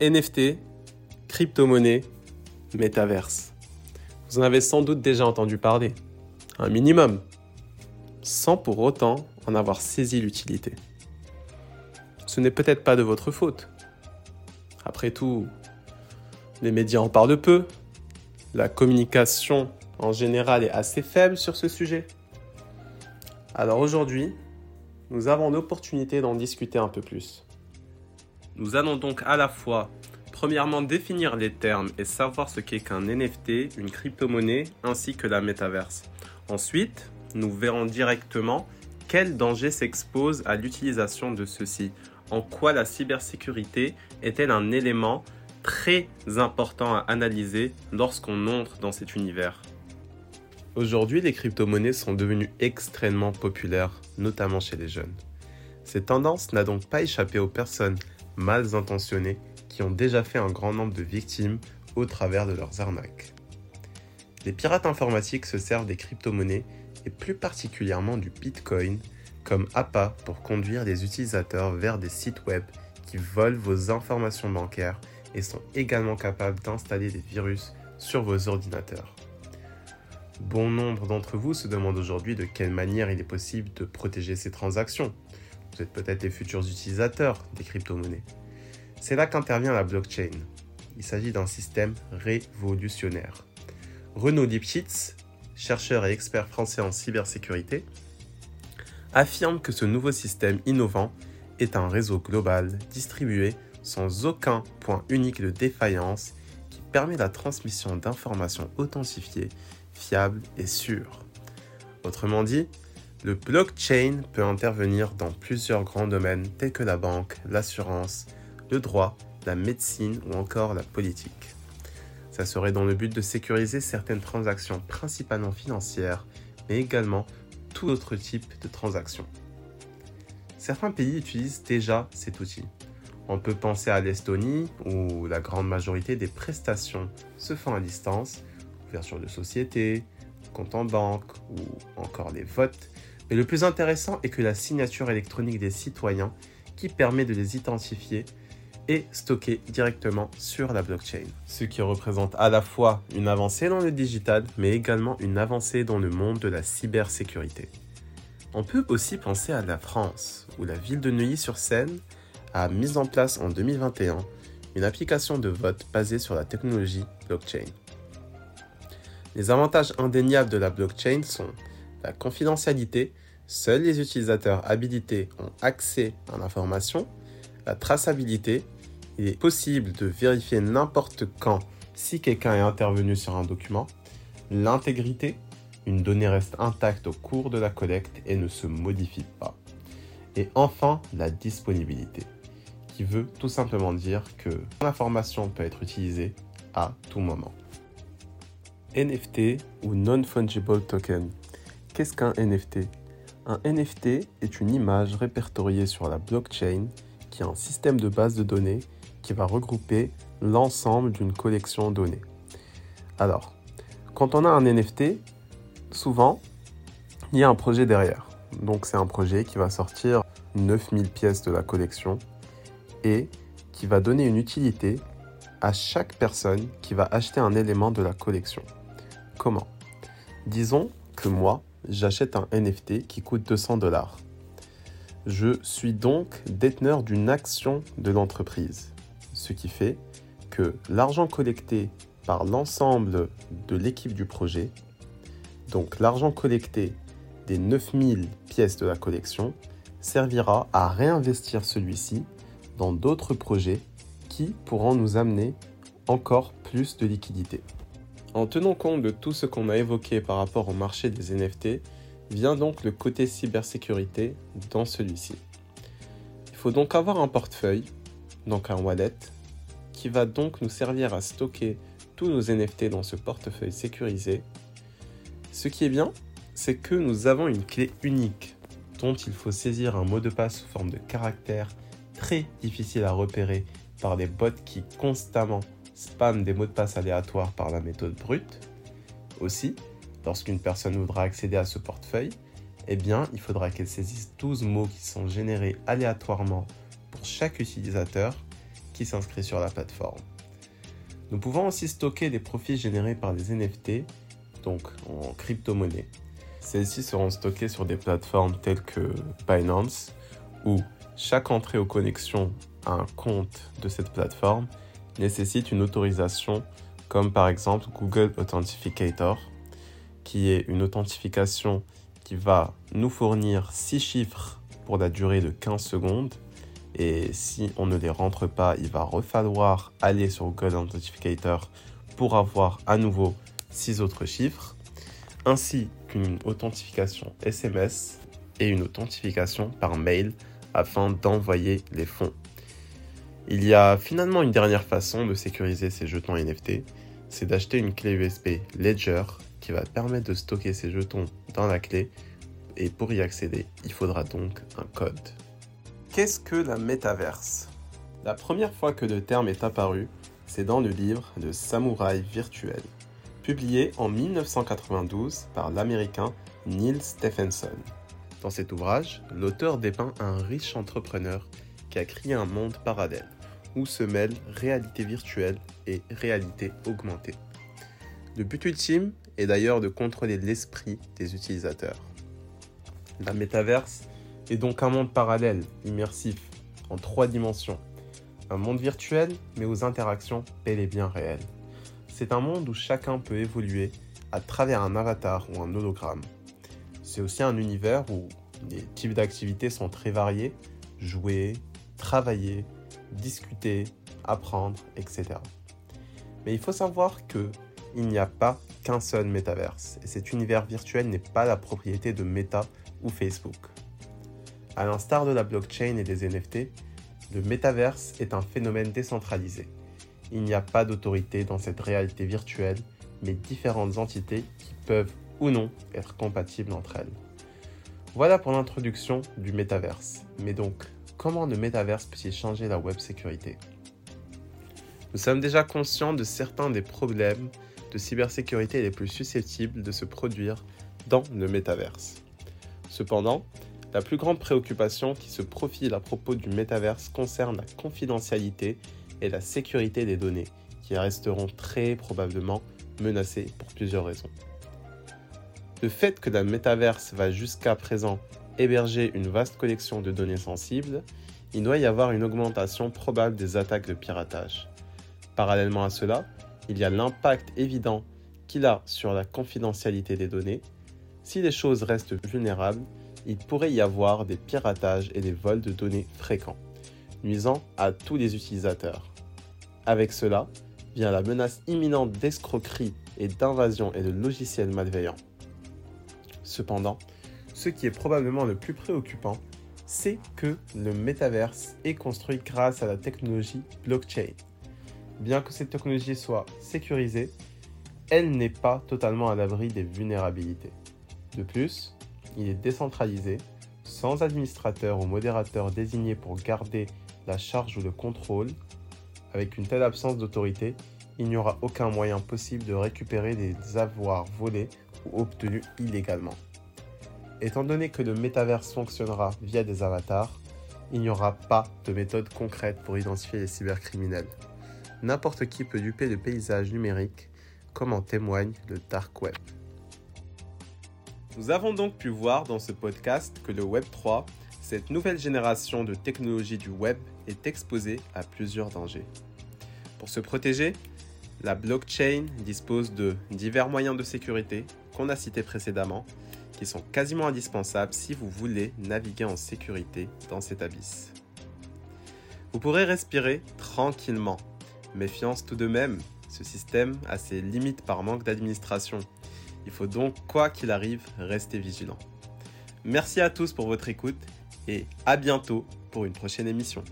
NFT, crypto-monnaie, métaverse. Vous en avez sans doute déjà entendu parler, un minimum, sans pour autant en avoir saisi l'utilité. Ce n'est peut-être pas de votre faute. Après tout, les médias en parlent peu, la communication en général est assez faible sur ce sujet. Alors aujourd'hui, nous avons l'opportunité d'en discuter un peu plus. Nous allons donc à la fois, premièrement, définir les termes et savoir ce qu'est qu'un NFT, une crypto-monnaie, ainsi que la métaverse. Ensuite, nous verrons directement quels dangers s'exposent à l'utilisation de ceux-ci. En quoi la cybersécurité est-elle un élément très important à analyser lorsqu'on entre dans cet univers Aujourd'hui, les crypto-monnaies sont devenues extrêmement populaires, notamment chez les jeunes. Cette tendance n'a donc pas échappé aux personnes mal intentionnées qui ont déjà fait un grand nombre de victimes au travers de leurs arnaques. Les pirates informatiques se servent des crypto-monnaies et plus particulièrement du Bitcoin comme appât pour conduire les utilisateurs vers des sites web qui volent vos informations bancaires et sont également capables d'installer des virus sur vos ordinateurs. Bon nombre d'entre vous se demandent aujourd'hui de quelle manière il est possible de protéger ces transactions. Vous êtes peut-être les futurs utilisateurs des crypto-monnaies. C'est là qu'intervient la blockchain. Il s'agit d'un système révolutionnaire. Renaud Lipschitz, chercheur et expert français en cybersécurité, affirme que ce nouveau système innovant est un réseau global distribué sans aucun point unique de défaillance qui permet la transmission d'informations authentifiées fiable et sûr. Autrement dit, le blockchain peut intervenir dans plusieurs grands domaines tels que la banque, l'assurance, le droit, la médecine ou encore la politique. Ça serait dans le but de sécuriser certaines transactions principalement financières, mais également tout autre type de transactions. Certains pays utilisent déjà cet outil. On peut penser à l'Estonie, où la grande majorité des prestations se font à distance, ouverture de société, compte en banque ou encore les votes. Mais le plus intéressant est que la signature électronique des citoyens qui permet de les identifier est stockée directement sur la blockchain. Ce qui représente à la fois une avancée dans le digital, mais également une avancée dans le monde de la cybersécurité. On peut aussi penser à la France, où la ville de Neuilly-sur-Seine a mis en place en 2021 une application de vote basée sur la technologie blockchain. Les avantages indéniables de la blockchain sont la confidentialité, seuls les utilisateurs habilités ont accès à l'information, la traçabilité, il est possible de vérifier n'importe quand si quelqu'un est intervenu sur un document, l'intégrité, une donnée reste intacte au cours de la collecte et ne se modifie pas. Et enfin, la disponibilité, qui veut tout simplement dire que l'information peut être utilisée à tout moment. NFT ou Non-Fungible Token. Qu'est-ce qu'un NFT Un NFT est une image répertoriée sur la blockchain qui est un système de base de données qui va regrouper l'ensemble d'une collection donnée. Alors, quand on a un NFT, souvent, il y a un projet derrière. Donc c'est un projet qui va sortir 9000 pièces de la collection et qui va donner une utilité à chaque personne qui va acheter un élément de la collection. Comment? Disons que moi, j'achète un NFT qui coûte 200 dollars. Je suis donc déteneur d'une action de l'entreprise, ce qui fait que l'argent collecté par l'ensemble de l'équipe du projet, donc l'argent collecté des 9000 pièces de la collection, servira à réinvestir celui-ci dans d'autres projets qui pourront nous amener encore plus de liquidités. En tenant compte de tout ce qu'on a évoqué par rapport au marché des NFT, vient donc le côté cybersécurité dans celui-ci. Il faut donc avoir un portefeuille, donc un wallet, qui va donc nous servir à stocker tous nos NFT dans ce portefeuille sécurisé. Ce qui est bien, c'est que nous avons une clé unique dont il faut saisir un mot de passe sous forme de caractère très difficile à repérer par des bots qui constamment spam des mots de passe aléatoires par la méthode brute. Aussi, lorsqu'une personne voudra accéder à ce portefeuille, eh bien, il faudra qu'elle saisisse 12 mots qui sont générés aléatoirement pour chaque utilisateur, qui s'inscrit sur la plateforme. Nous pouvons aussi stocker des profits générés par des NFT, donc en crypto-monnaie. Celles-ci seront stockées sur des plateformes telles que Binance, où chaque entrée ou connexion à un compte de cette plateforme nécessite une autorisation, comme par exemple Google Authenticator, qui est une authentification qui va nous fournir 6 chiffres pour la durée de 15 secondes. Et si on ne les rentre pas, il va refalloir aller sur Google Authenticator pour avoir à nouveau 6 autres chiffres, ainsi qu'une authentification SMS et une authentification par mail afin d'envoyer les fonds. Il y a finalement une dernière façon de sécuriser ces jetons NFT, c'est d'acheter une clé USB Ledger qui va permettre de stocker ces jetons dans la clé et pour y accéder, il faudra donc un code. Qu'est-ce que la métaverse? La première fois que le terme est apparu, c'est dans le livre de Samouraï virtuel, publié en 1992 par l'américain Neil Stephenson. Dans cet ouvrage, l'auteur dépeint un riche entrepreneur qui a créé un monde parallèle où se mêlent réalité virtuelle et réalité augmentée. Le but ultime est d'ailleurs de contrôler l'esprit des utilisateurs. La métaverse est donc un monde parallèle, immersif, en trois dimensions. Un monde virtuel, mais aux interactions bel et bien réelles. C'est un monde où chacun peut évoluer à travers un avatar ou un hologramme. C'est aussi un univers où les types d'activités sont très variés, jouer, travailler, discuter, apprendre, etc. Mais il faut savoir que il n'y a pas qu'un seul métaverse, et cet univers virtuel n'est pas la propriété de Meta ou Facebook. À l'instar de la blockchain et des NFT, le métaverse est un phénomène décentralisé. Il n'y a pas d'autorité dans cette réalité virtuelle, mais différentes entités qui peuvent ou non être compatibles entre elles. Voilà pour l'introduction du métaverse. Mais donc, comment le métaverse peut-il changer la web sécurité? Nous sommes déjà conscients de certains des problèmes de cybersécurité les plus susceptibles de se produire dans le métaverse. Cependant, la plus grande préoccupation qui se profile à propos du métaverse concerne la confidentialité et la sécurité des données, qui resteront très probablement menacées pour plusieurs raisons. Le fait que la métaverse va jusqu'à présent héberger une vaste collection de données sensibles, il doit y avoir une augmentation probable des attaques de piratage. Parallèlement à cela, il y a l'impact évident qu'il a sur la confidentialité des données. Si les choses restent vulnérables, il pourrait y avoir des piratages et des vols de données fréquents, nuisant à tous les utilisateurs. Avec cela vient la menace imminente d'escroquerie et d'invasion et de logiciels malveillants. Cependant, ce qui est probablement le plus préoccupant, c'est que le métaverse est construit grâce à la technologie blockchain. Bien que cette technologie soit sécurisée, elle n'est pas totalement à l'abri des vulnérabilités. De plus, il est décentralisé, sans administrateur ou modérateur désigné pour garder la charge ou le contrôle. Avec une telle absence d'autorité, il n'y aura aucun moyen possible de récupérer des avoirs volés ou obtenus illégalement. Étant donné que le métaverse fonctionnera via des avatars, il n'y aura pas de méthode concrète pour identifier les cybercriminels. N'importe qui peut duper le paysage numérique, comme en témoigne le Dark Web. Nous avons donc pu voir dans ce podcast que le Web 3, cette nouvelle génération de technologies du web, est exposée à plusieurs dangers. Pour se protéger, la blockchain dispose de divers moyens de sécurité qu'on a cités précédemment, qui sont quasiment indispensables si vous voulez naviguer en sécurité dans cet abysse. Vous pourrez respirer tranquillement. Méfiance tout de même, ce système a ses limites par manque d'administration il faut donc, quoi qu'il arrive, rester vigilant. Merci à tous pour votre écoute et à bientôt pour une prochaine émission.